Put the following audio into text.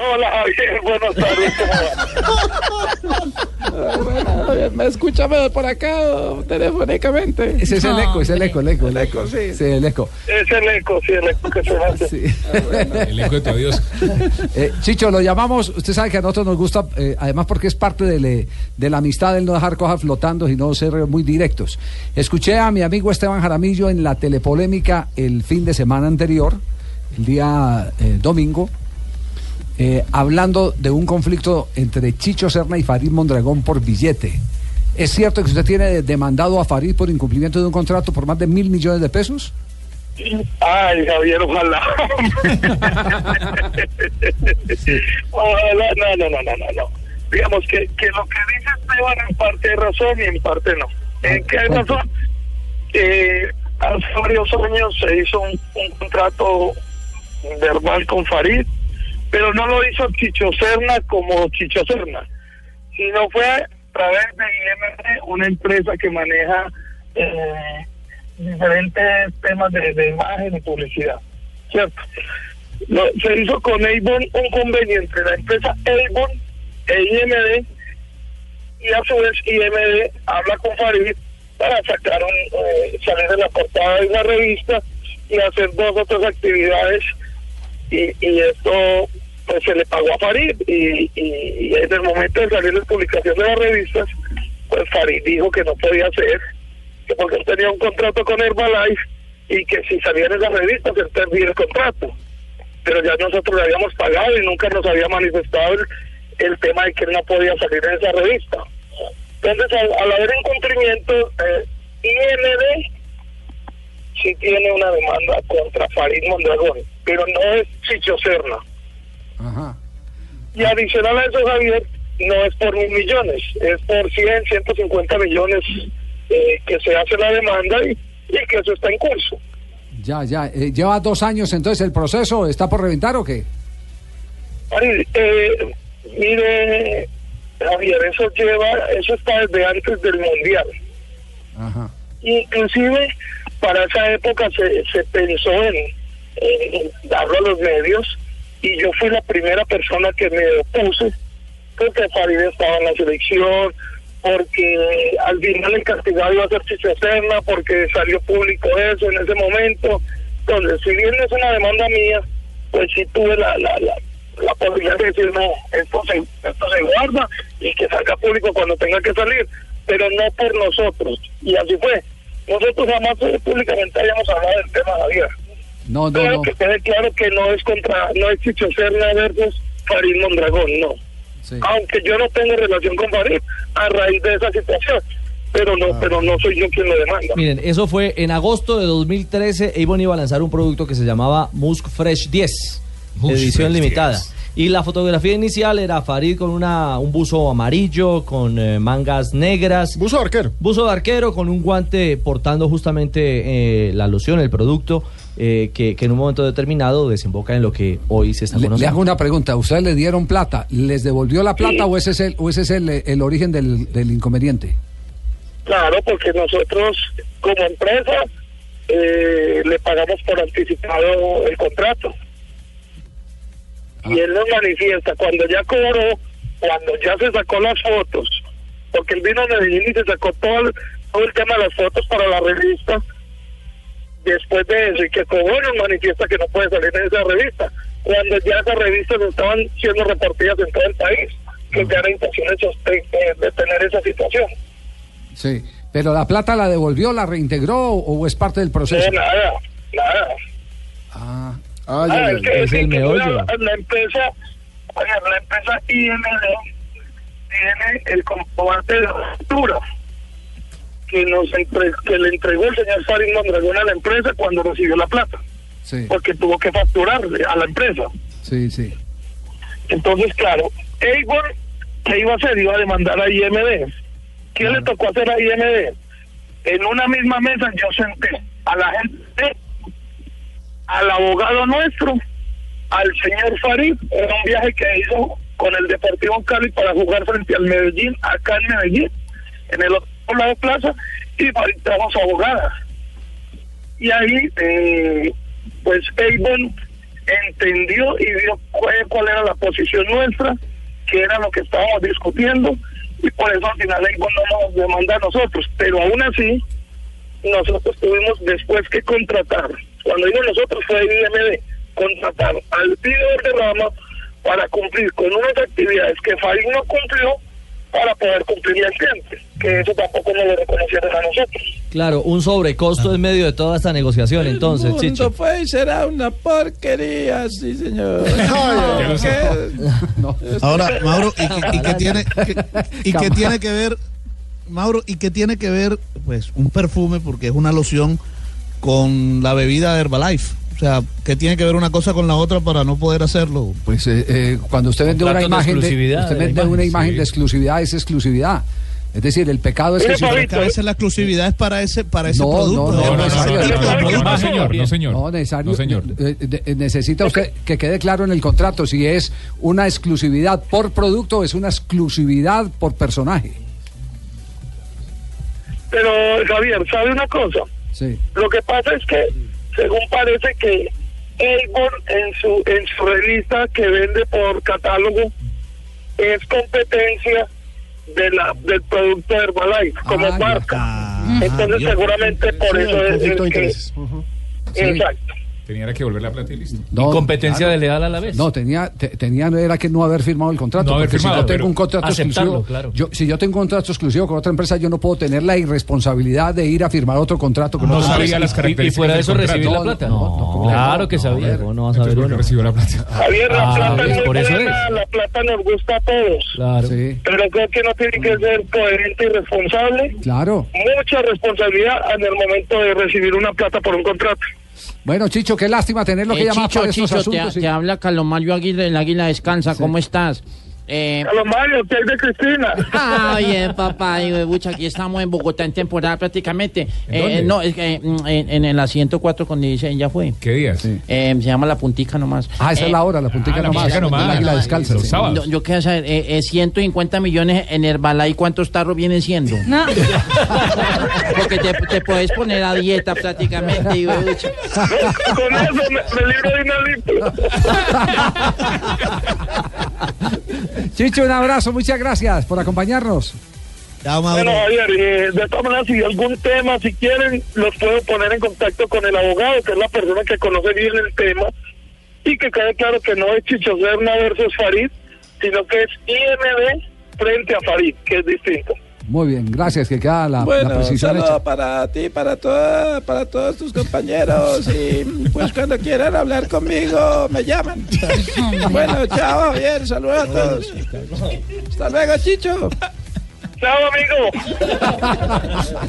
Hola Javier, buenas tardes, ¿cómo ¿Me escucha por acá telefónicamente? Ese es el eco, es el eco, el eco, el eco, sí. Sí, el eco. Es el eco, sí, el eco que se hace. Sí. El eco de tu adiós. Eh, Chicho, lo llamamos, usted sabe que a nosotros nos gusta, eh, además porque es parte de, de, la amistad el no dejar cosas flotando y no ser muy directos. Escuché a mi amigo Esteban Jaramillo en la telepolémica el fin de semana anterior, el día eh, domingo, eh, hablando de un conflicto entre Chicho Serna y Farid Mondragón por billete. ¿Es cierto que usted tiene demandado a Farid por incumplimiento de un contrato por más de mil millones de pesos? Ay, Javier, ojalá. ojalá, no, no, no, no, no. Digamos que, que lo que dice Esteban en parte hay razón y en parte no. ¿En qué hay razón? Eh, hace varios años se hizo un, un contrato verbal con Farid pero no lo hizo Chicho Serna como Chicho Serna, sino fue a través de IMD, una empresa que maneja eh, diferentes temas de, imagen y publicidad, ¿cierto? se hizo con Avon un convenio entre la empresa Avon e IMD y a su vez IMD habla con Farid para sacar un, eh, salir de la portada de una revista y hacer dos otras actividades y, y esto pues se le pagó a Farid y, y, en el momento de salir la publicación de las revistas, pues Farid dijo que no podía hacer, que porque él tenía un contrato con Herbalife y que si salían esas revistas él perdía el contrato. Pero ya nosotros le habíamos pagado y nunca nos había manifestado el, tema de que él no podía salir en esa revista. Entonces, al, haber incumplimiento, eh, IND sí tiene una demanda contra Farid Mondragón, pero no es Chicho Serna. Ajá. Y adicional a eso, Javier, no es por mil millones, es por 100, 150 millones eh, que se hace la demanda y, que eso está en curso. Ya, ya. Eh, ¿Lleva dos años entonces el proceso? ¿Está por reventar o qué? Eh, mire, Javier, eso lleva, eso está desde antes del Mundial. Ajá. Inclusive, para esa época se, se pensó en, en darlo a los medios y yo fui la primera persona que me opuse porque Farid estaba en la selección, porque al final el castigado iba a ser Chicho porque salió público eso en ese momento. Entonces, si bien es una demanda mía, pues sí tuve la, la, la, posibilidad de decir, no, esto se, esto se guarda y que salga público cuando tenga que salir, pero no por nosotros. Y así fue. Nosotros jamás públicamente habíamos hablado del tema, Javier. No, no, no. que quede claro que no es contra, no es Chicho Serna versus Farid Mondragón, no. Aunque yo no tengo relación con Farid a raíz de esa situación. Pero no, ah. pero no soy yo quien lo demanda. Miren, eso fue en agosto de 2013. Avon iba a lanzar un producto que se llamaba Musk Fresh 10, edición limitada. Y la fotografía inicial era Farid con una, un buzo amarillo, con eh, mangas negras. Buzo de arquero. Buzo de arquero con un guante portando justamente eh, la loción, el producto. Eh, que, en un momento determinado desemboca en lo que hoy se está conociendo. Le, hago una pregunta, ¿ustedes le dieron plata? ¿Les devolvió la plata o ese es el, o ese es el, origen del, del, inconveniente? Claro, porque nosotros como empresa eh, le pagamos por anticipado el contrato. Y él nos manifiesta, cuando ya cobró, cuando ya se sacó las fotos, porque él vino a Medellín y se sacó todo el, todo el tema de las fotos para la revista, después de eso y que nos manifiesta que no puede salir en esa revista, cuando ya esas revistas estaban siendo repartidas en todo el país, que ya era intención de tener esa situación. Sí, pero la plata la devolvió, la reintegró o es parte del proceso? No, nada, nada. Ah, ah ya, es, el meollo. La, la empresa, la empresa IMD tiene el comprobante de factura que nos que le entregó el señor Farid Mondragón a la empresa cuando recibió la plata. Sí. Porque tuvo que facturarle a la empresa. Sí, sí. Entonces, claro, Eivor, ¿qué iba a hacer? Iba a demandar a IMD. ¿Qué le tocó hacer a IMD? En una misma mesa yo senté a la gente, al abogado nuestro, al señor Farid, era un viaje que hizo con el Deportivo Cali para jugar frente al Medellín, acá en Medellín, en el por la plaza y trajo su abogada. Y ahí, eh, pues Avon entendió y vio cuál, cuál era la posición nuestra, que era lo que estábamos discutiendo, y por eso al final Avon no nos demanda a nosotros. Pero aún así, nosotros tuvimos después que contratar, cuando digo nosotros fue IMD, contratar al líder de rama para cumplir con unas actividades que Farid no cumplió para poder cumplir el cliente, que eso tampoco nos lo reconocieron a nosotros. Claro, un sobrecosto en medio de toda esta negociación, entonces, El mundo Chicho. fue y será una porquería, sí, señor. ¿Qué? Ahora, Mauro, ¿y, qué- y qué tiene, qué- y qué tiene que ver, Mauro, y qué tiene que ver, pues, un perfume, porque es una loción, con la bebida Herbalife? O sea, ¿qué tiene que ver una cosa con la otra para no poder hacerlo? Pues eh, eh, cuando usted vende una de imagen de, exclusividad usted de la vende una imagen, sí. de exclusividad, es exclusividad. Es decir, el pecado es que Mire, si usted- Fabito, Que a veces la exclusividad es para ese, para ese No, producto. no, no, No, no, no, necesario. no, no, no, no, Producto. no, señor, no, señor. No, necesario. No, señor. eh, eh, necesita usted que quede claro en el contrato si es una exclusividad por producto o es una exclusividad por personaje. Pero Javier, ¿sabe una cosa? Sí. Lo que pasa es que, según parece que Avon en su en su revista que vende por catálogo es competencia de la del producto Herbalife como Ah, marca. Entonces seguramente por eso es, que- Sí. exacto. Tenía que volver la plata y listo. No, competencia claro. desleal a la vez. No, tenía, te- tenía era que no haber firmado el contrato. No haber porque firmado, si yo tengo un contrato exclusivo, claro. yo, si yo tengo un contrato exclusivo con otra empresa, yo no puedo tener la irresponsabilidad de ir a firmar otro contrato con No otra sabía empresa. las Y, y características fuera de eso recibir la plata. no, no, ¿cómo que claro no? que No, sabía. ver. ¿Cómo no vas a Entonces, saber ¿por qué uno? recibió la plata? Javier, la Ah, plata ¿ves? no es Por eso buena, es. la plata nos gusta a todos. Claro. Sí, Pero creo que no tiene que ser coherente y responsable. claro. Mucha responsabilidad en el momento de recibir una plata por un contrato. Bueno, Chicho, qué lástima tenerlo que Eh, llamar Chicho, para estos Chicho, te, asuntos. y- te habla Calomario Aguirre, el Águila Descansa, ¿cómo estás? Eh, A los Mario, que hay de Cristina. ah, bien, papá, y, bucha, aquí estamos en Bogotá en temporada prácticamente. Eh, dónde? no, es que mm, en, en el asiento 4 con 16 ya fue. ¿Qué días? Sí. Eh, se llama La Puntica nomás. Ah, esa Eh, es la hora, la puntica ah, la nomás. puntica nomás. el águila descalza. Los sí. sábados. Yo, yo quiero saber, eh, eh, 150 millones en Herbalife, ¿cuántos tarros vienen siendo? No. Porque te, te puedes poner a dieta prácticamente. Y, bucha. Con eso me, me libro de una. Chicho, un abrazo, muchas gracias por acompañarnos. Chao. Bueno, Javier, eh, de todas maneras, si hay algún tema, si quieren, los puedo poner en contacto con el abogado, que es la persona que conoce bien el tema, y que quede claro que no es Chicho Serna versus Farid, sino que es IMD frente a Farid, que es distinto. Muy bien, gracias, que queda la, la Bueno, un precisión saludo hecha. para ti, para, toda, para todos tus compañeros. Y pues cuando quieran hablar conmigo, me llaman. Bueno, chao, bien, saludos a todos. Hasta luego, Chicho. Chao, amigo.